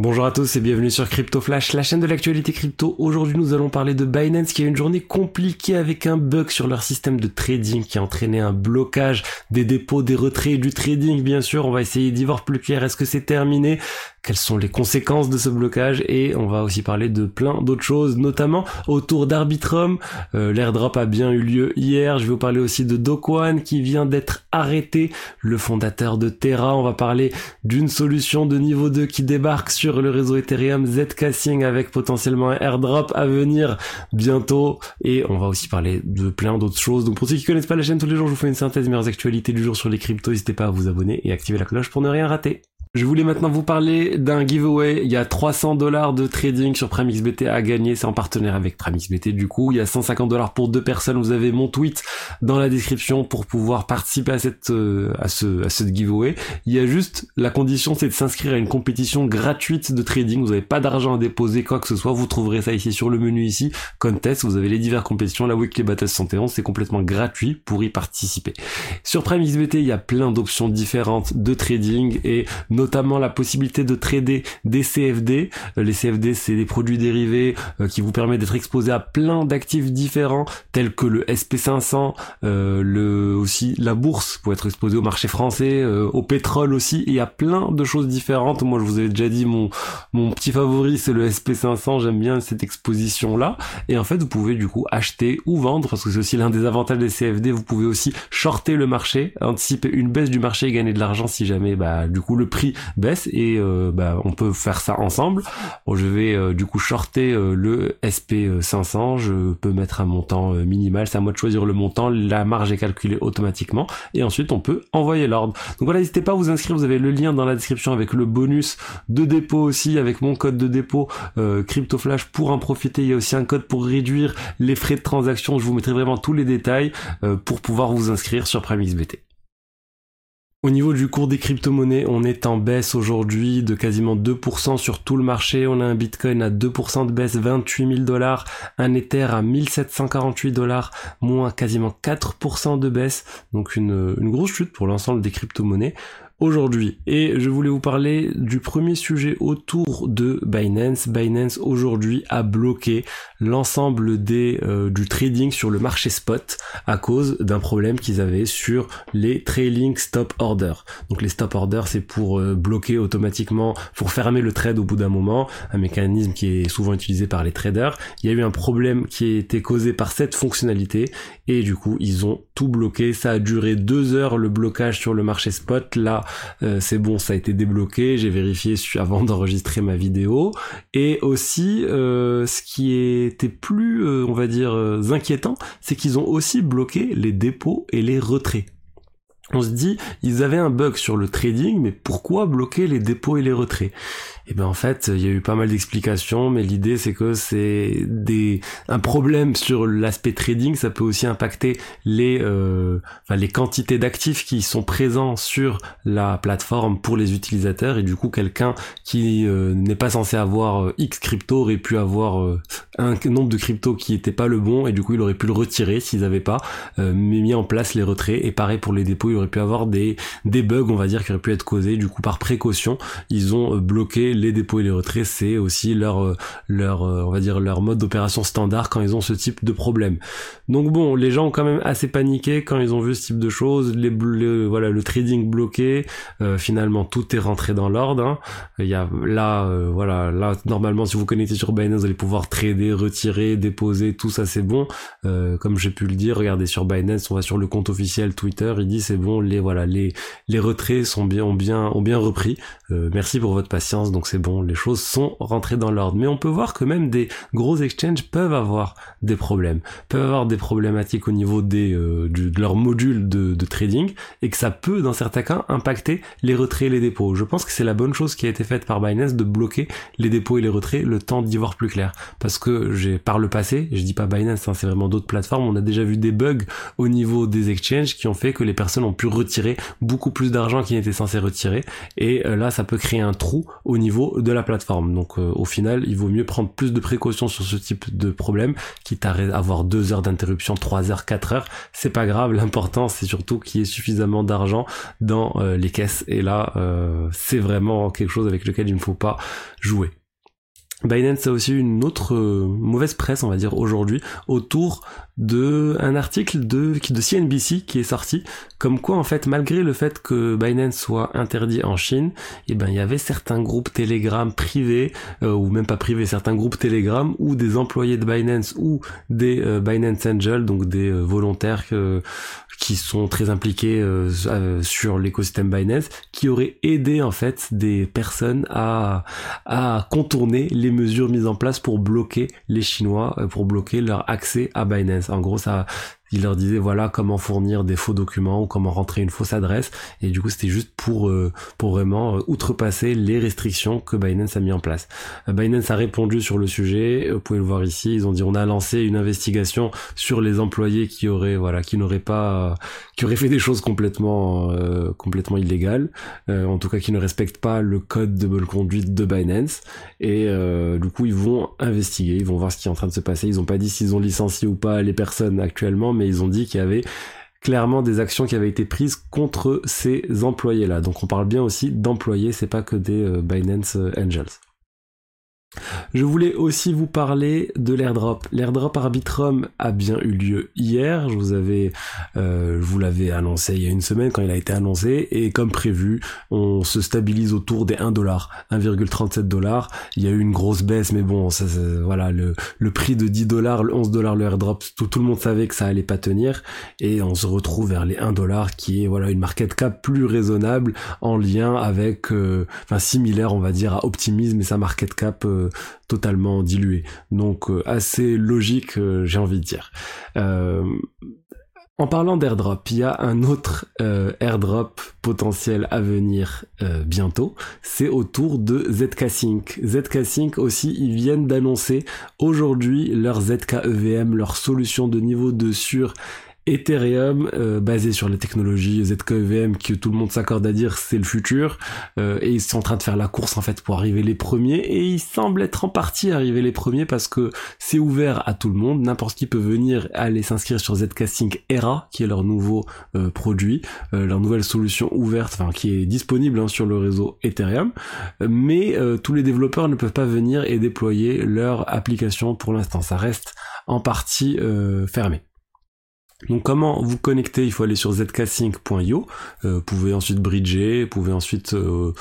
Bonjour à tous et bienvenue sur Crypto Flash, la chaîne de l'actualité crypto. Aujourd'hui, nous allons parler de Binance qui a une journée compliquée avec un bug sur leur système de trading qui a entraîné un blocage des dépôts, des retraits et du trading. Bien sûr, on va essayer d'y voir plus clair. Est-ce que c'est terminé? Quelles sont les conséquences de ce blocage et on va aussi parler de plein d'autres choses, notamment autour d'Arbitrum. Euh, L'airdrop a bien eu lieu hier. Je vais vous parler aussi de Dokwan qui vient d'être arrêté, le fondateur de Terra. On va parler d'une solution de niveau 2 qui débarque sur le réseau Ethereum Zcashing avec potentiellement un airdrop à venir bientôt et on va aussi parler de plein d'autres choses. Donc pour ceux qui connaissent pas la chaîne tous les jours, je vous fais une synthèse meilleures actualités du jour sur les cryptos. N'hésitez pas à vous abonner et activer la cloche pour ne rien rater. Je voulais maintenant vous parler d'un giveaway. Il y a 300 dollars de trading sur PrimeXBT à gagner. C'est en partenaire avec PrimeXBT. Du coup, il y a 150 dollars pour deux personnes. Vous avez mon tweet dans la description pour pouvoir participer à cette, euh, à ce, à ce giveaway. Il y a juste, la condition, c'est de s'inscrire à une compétition gratuite de trading. Vous n'avez pas d'argent à déposer, quoi que ce soit. Vous trouverez ça ici sur le menu ici. Contest. Vous avez les diverses compétitions. La Weekly Battle 111. C'est complètement gratuit pour y participer. Sur PrimeXBT, il y a plein d'options différentes de trading et notamment la possibilité de trader des CFD. Euh, les CFD, c'est des produits dérivés euh, qui vous permettent d'être exposé à plein d'actifs différents, tels que le SP500, euh, le aussi la bourse pour être exposé au marché français, au pétrole aussi. y a plein de choses différentes. Moi, je vous avais déjà dit mon mon petit favori, c'est le SP500. J'aime bien cette exposition là. Et en fait, vous pouvez du coup acheter ou vendre parce que c'est aussi l'un des avantages des CFD. Vous pouvez aussi shorter le marché, anticiper une baisse du marché et gagner de l'argent si jamais bah du coup le prix baisse et euh, bah, on peut faire ça ensemble. je vais euh, du coup shorter euh, le SP500, je peux mettre un montant minimal, c'est à moi de choisir le montant, la marge est calculée automatiquement et ensuite on peut envoyer l'ordre. Donc voilà, n'hésitez pas à vous inscrire, vous avez le lien dans la description avec le bonus de dépôt aussi, avec mon code de dépôt CryptoFlash pour en profiter. Il y a aussi un code pour réduire les frais de transaction, je vous mettrai vraiment tous les détails pour pouvoir vous inscrire sur PrimeXBT. Au niveau du cours des crypto-monnaies, on est en baisse aujourd'hui de quasiment 2% sur tout le marché. On a un Bitcoin à 2% de baisse, 28 000 dollars, un Ether à 1748 dollars, moins quasiment 4% de baisse. Donc une, une grosse chute pour l'ensemble des crypto-monnaies aujourd'hui. Et je voulais vous parler du premier sujet autour de Binance. Binance aujourd'hui a bloqué l'ensemble des euh, du trading sur le marché spot à cause d'un problème qu'ils avaient sur les trailing stop orders. Donc les stop orders c'est pour euh, bloquer automatiquement, pour fermer le trade au bout d'un moment, un mécanisme qui est souvent utilisé par les traders. Il y a eu un problème qui a été causé par cette fonctionnalité et du coup ils ont tout bloqué. Ça a duré deux heures le blocage sur le marché spot. Là euh, c'est bon, ça a été débloqué, j'ai vérifié avant d'enregistrer ma vidéo. Et aussi, euh, ce qui était plus, euh, on va dire, inquiétant, c'est qu'ils ont aussi bloqué les dépôts et les retraits on se dit, ils avaient un bug sur le trading, mais pourquoi bloquer les dépôts et les retraits? Et ben en fait, il y a eu pas mal d'explications, mais l'idée c'est que c'est des un problème sur l'aspect trading, ça peut aussi impacter les euh, les quantités d'actifs qui sont présents sur la plateforme pour les utilisateurs. Et du coup quelqu'un qui euh, n'est pas censé avoir euh, X crypto aurait pu avoir un nombre de crypto qui était pas le bon et du coup il aurait pu le retirer s'ils n'avaient pas mis en place les retraits. Et pareil pour les dépôts, aurait pu avoir des bugs on va dire qui auraient pu être causés du coup par précaution, ils ont bloqué les dépôts et les retraits, c'est aussi leur euh, leur euh, on va dire leur mode d'opération standard quand ils ont ce type de problème. Donc bon, les gens ont quand même assez paniqué quand ils ont vu ce type de choses, les, voilà le trading bloqué, euh, finalement tout est rentré dans l'ordre. Hein. Il y a là voilà là normalement si vous connectez sur Binance vous allez pouvoir trader, retirer, déposer, tout ça c'est bon. comme j'ai pu le dire, regardez sur Binance, on va sur le compte officiel Twitter, il dit c'est bon, les voilà les retraits sont bien ont bien ont bien repris. merci pour votre patience, donc c'est bon, les choses sont rentrées dans l'ordre. Mais on peut voir que même des gros exchanges peuvent avoir des problèmes, peuvent avoir des problématiques au niveau des, euh, de leur module de, trading et que ça peut dans certains cas impacter les retraits et les dépôts. Je pense que c'est la bonne chose qui a été faite par Binance de bloquer les dépôts et les retraits le temps d'y voir plus clair. Parce que j'ai par le passé, je dis pas Binance, hein, c'est vraiment d'autres plateformes, on a déjà vu des bugs au niveau des exchanges qui ont fait que les personnes ont pu retirer beaucoup plus d'argent qu'ils n'étaient censés retirer. Et euh, là, ça peut créer un trou au niveau de la plateforme. Donc au final, il vaut mieux prendre plus de précautions sur ce type de problème, quitte à avoir deux heures d'interruption, trois heures, quatre heures. C'est pas grave. L'important, c'est surtout qu'il y ait suffisamment d'argent dans les caisses. Et là, c'est vraiment quelque chose avec lequel il ne faut pas jouer. Binance a aussi une autre euh, mauvaise presse, on va dire, aujourd'hui, autour de article de, de CNBC qui est sorti, comme quoi, en fait, malgré le fait que Binance soit interdit en Chine, eh ben, il y avait certains groupes Telegram privés, euh, ou même pas privés, certains groupes Telegram, ou des employés de Binance, ou des euh, Binance Angels, donc des volontaires qui sont très impliqués sur l'écosystème Binance, qui auraient aidé, en fait, des personnes à, à contourner les mesures mises en place pour bloquer les Chinois, euh, pour bloquer leur accès à Binance. En gros, ça, il leur disait voilà comment fournir des faux documents ou comment rentrer une fausse adresse. Et du coup c'était juste pour euh, pour vraiment euh, outrepasser les restrictions que Binance a mis en place. Euh, Binance a répondu sur le sujet, vous pouvez le voir ici, ils ont dit on a lancé une investigation sur les employés qui auraient voilà qui n'auraient pas qui auraient fait des choses complètement complètement illégales, en tout cas qui ne respectent pas le code de bonne conduite de Binance. Et du coup ils vont investiguer, ils vont voir ce qui est en train de se passer, ils ont pas dit s'ils ont licencié ou pas les personnes actuellement mais ils ont dit qu'il y avait clairement des actions qui avaient été prises contre ces employés-là. Donc on parle bien aussi d'employés, c'est pas que des euh, Binance euh, Angels. Je voulais aussi vous parler de l'airdrop. L'airdrop Arbitrum a bien eu lieu hier. Je vous avais, euh, je vous l'avais annoncé il y a une semaine quand il a été annoncé. Et comme prévu, on se stabilise autour des 1 dollar, 1,37 dollars. Il y a eu une grosse baisse, mais bon, ça, voilà, le, le prix de 10 dollars, le 11 dollars le airdrop, tout, le monde savait que ça allait pas tenir. Et on se retrouve vers les 1 dollar qui est, voilà, une market cap plus raisonnable en lien avec, euh, enfin, similaire, on va dire, à Optimism et sa market cap euh, totalement dilué. Donc euh, assez logique, euh, j'ai envie de dire. Euh, en parlant d'airdrop, il y a un autre airdrop potentiel à venir bientôt. C'est autour de ZK Sync. ZK Sync aussi, ils viennent d'annoncer aujourd'hui leur ZK EVM, leur solution de niveau de sur Ethereum euh, basé sur les technologies ZKEVM que tout le monde s'accorde à dire c'est le futur euh, et ils sont en train de faire la course en fait pour arriver les premiers et ils semblent être en partie arrivés les premiers parce que c'est ouvert à tout le monde. N'importe qui peut venir aller s'inscrire sur Zcasting Era qui est leur nouveau euh, produit leur nouvelle solution ouverte enfin qui est disponible hein, sur le réseau Ethereum. Mais tous les développeurs ne peuvent pas venir et déployer leur application pour l'instant. Ça reste en partie fermé donc comment vous connecter? Il faut aller sur zksync.io. Euh, vous pouvez ensuite bridger, vous pouvez ensuite euh,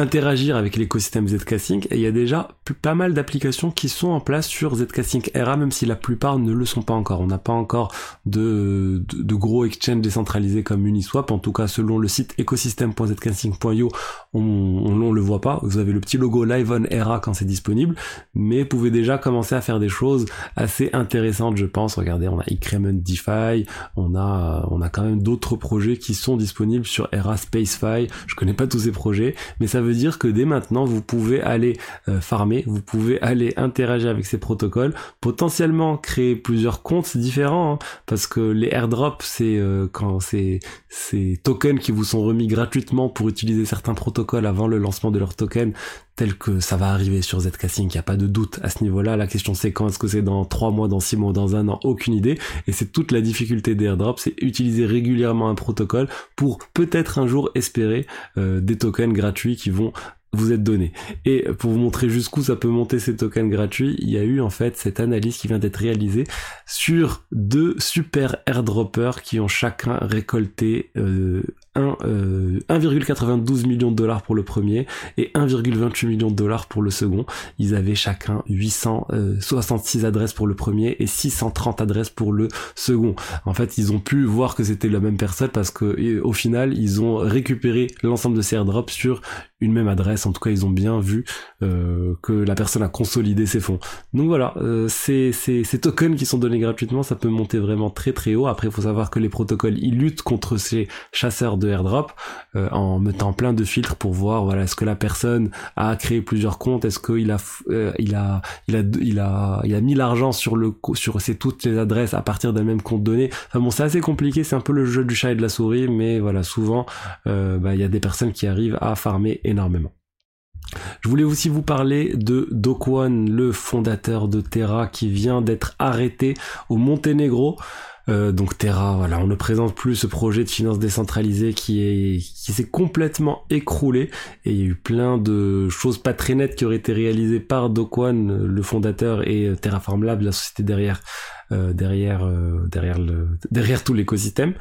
interagir avec l'écosystème ZK-Sync et il y a déjà pas mal d'applications qui sont en place sur ZK-Sync RA même si la plupart ne le sont pas encore. On n'a pas encore de, gros exchange décentralisés comme Uniswap. En tout cas, selon le site ecosystem.zksync.io, on, on, on, le voit pas. Vous avez le petit logo Live on RA quand c'est disponible, mais vous pouvez déjà commencer à faire des choses assez intéressantes, je pense. Regardez, on a Increment DeFi, on a, on a quand même d'autres projets qui sont disponibles sur RA SpaceFi. Je connais pas tous ces projets, mais ça veut dire que dès maintenant, vous pouvez aller euh, farmer, vous pouvez aller interagir avec ces protocoles, potentiellement créer plusieurs comptes différents, hein, parce que les airdrops, c'est euh, quand c'est ces tokens qui vous sont remis gratuitement pour utiliser certains protocoles avant le lancement de leur token, tel que ça va arriver sur Zcasing, il n'y a pas de doute à ce niveau-là. La question c'est quand est-ce que c'est dans 3 mois, dans 6 mois, dans un an, aucune idée. Et c'est toute la difficulté des airdrops, c'est utiliser régulièrement un protocole pour peut-être un jour espérer euh, des tokens gratuits qui vont vous êtes donné. Et pour vous montrer jusqu'où ça peut monter ces tokens gratuits, il y a eu en fait cette analyse qui vient d'être réalisée sur deux super airdroppers qui ont chacun récolté euh, 1,92 euh, millions de dollars pour le premier et 1,28 millions de dollars pour le second. Ils avaient chacun 866 euh, adresses pour le premier et 630 adresses pour le second. En fait, ils ont pu voir que c'était la même personne parce que au final, ils ont récupéré l'ensemble de ces airdrops sur une même adresse. En tout cas, ils ont bien vu euh, que la personne a consolidé ses fonds. Donc voilà, ces, ces tokens qui sont donnés gratuitement, ça peut monter vraiment très très haut. Après, il faut savoir que les protocoles, ils luttent contre ces chasseurs de airdrop euh, en mettant plein de filtres pour voir voilà est-ce que la personne a créé plusieurs comptes, est-ce qu'il a euh, il a il a il a il a mis l'argent sur le sur ces toutes les adresses à partir d'un même compte donné. Bon, c'est assez compliqué, c'est un peu le jeu du chat et de la souris, mais voilà souvent bah, il y a des personnes qui arrivent à farmer énormément. Je voulais aussi vous parler de Dokwan, le fondateur de Terra, qui vient d'être arrêté au Monténégro. Euh, donc Terra, voilà, on ne présente plus ce projet de finance décentralisée qui est qui s'est complètement écroulé et il y a eu plein de choses pas très nettes qui auraient été réalisées par Dokwan, le fondateur, et Terraform Lab, la société derrière euh, derrière euh, derrière le derrière tout l'écosystème.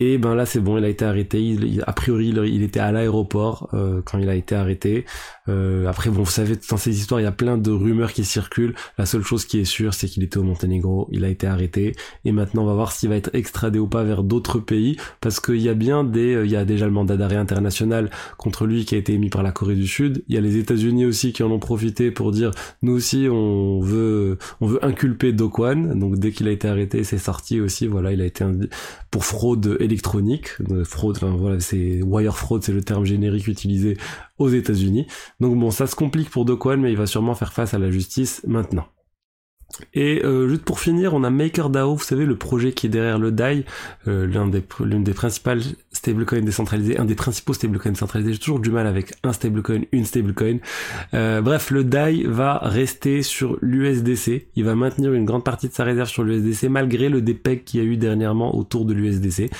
Et ben là c'est bon, il a été arrêté. A priori il, était à l'aéroport euh, quand il a été arrêté. Euh, après bon, vous savez dans ces histoires il y a plein de rumeurs qui circulent. La seule chose qui est sûre c'est qu'il était au Monténégro, il a été arrêté et maintenant on va voir s'il va être extradé ou pas vers d'autres pays parce qu'il y a bien des, euh, il y a déjà le mandat d'arrêt international contre lui qui a été émis par la Corée du Sud. Il y a les États-Unis aussi qui en ont profité pour dire nous aussi on veut on veut inculper Dokwan. Donc dès qu'il a été arrêté c'est sorti aussi. Voilà il a été pour fraude électronique, fraude, enfin voilà, c'est wire fraud, c'est le terme générique utilisé aux États-Unis. Donc bon, ça se complique pour Dokwon, mais il va sûrement faire face à la justice maintenant. Et euh, juste pour finir, on a MakerDAO, vous savez le projet qui est derrière le DAI, euh, l'un des l'une des principales stablecoins décentralisés, un des principaux stablecoins décentralisés. J'ai toujours du mal avec un stablecoin, une stablecoin. Euh, bref, le DAI va rester sur l'USDC. Il va maintenir une grande partie de sa réserve sur l'USDC malgré le DPEG qu'il y a eu dernièrement autour de l'USDC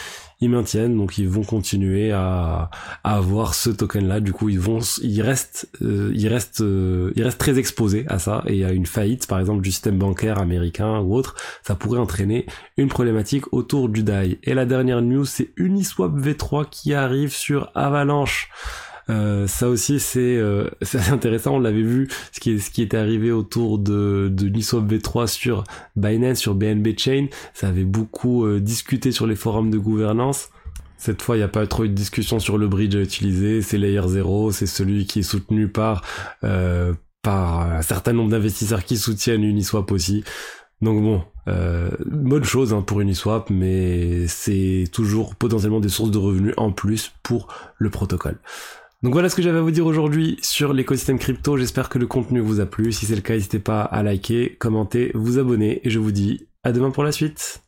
ils maintiennent, donc ils vont continuer à, avoir ce token-là. Du coup, ils vont, ils restent, euh, ils restent, euh, ils restent très exposés à ça. Et à une faillite, par exemple, du système bancaire américain ou autre, ça pourrait entraîner une problématique autour du DAI. Et la dernière news, c'est Uniswap V3 qui arrive sur Avalanche. Euh, ça aussi c'est euh, intéressant. On l'avait vu ce qui est ce qui était arrivé autour de de Uniswap V3 sur Binance, sur BNB Chain. Ça avait beaucoup euh, discuté sur les forums de gouvernance. Cette fois, il n'y a pas trop eu de discussion sur le bridge à utiliser. C'est Layer 0, c'est celui qui est soutenu par par un certain nombre d'investisseurs qui soutiennent Uniswap aussi. Donc bon, euh, bonne chose hein, pour Uniswap, mais c'est toujours potentiellement des sources de revenus en plus pour le protocole. Donc voilà ce que j'avais à vous dire aujourd'hui sur l'écosystème crypto. J'espère que le contenu vous a plu. Si c'est le cas, n'hésitez pas à liker, commenter, vous abonner et je vous dis à demain pour la suite.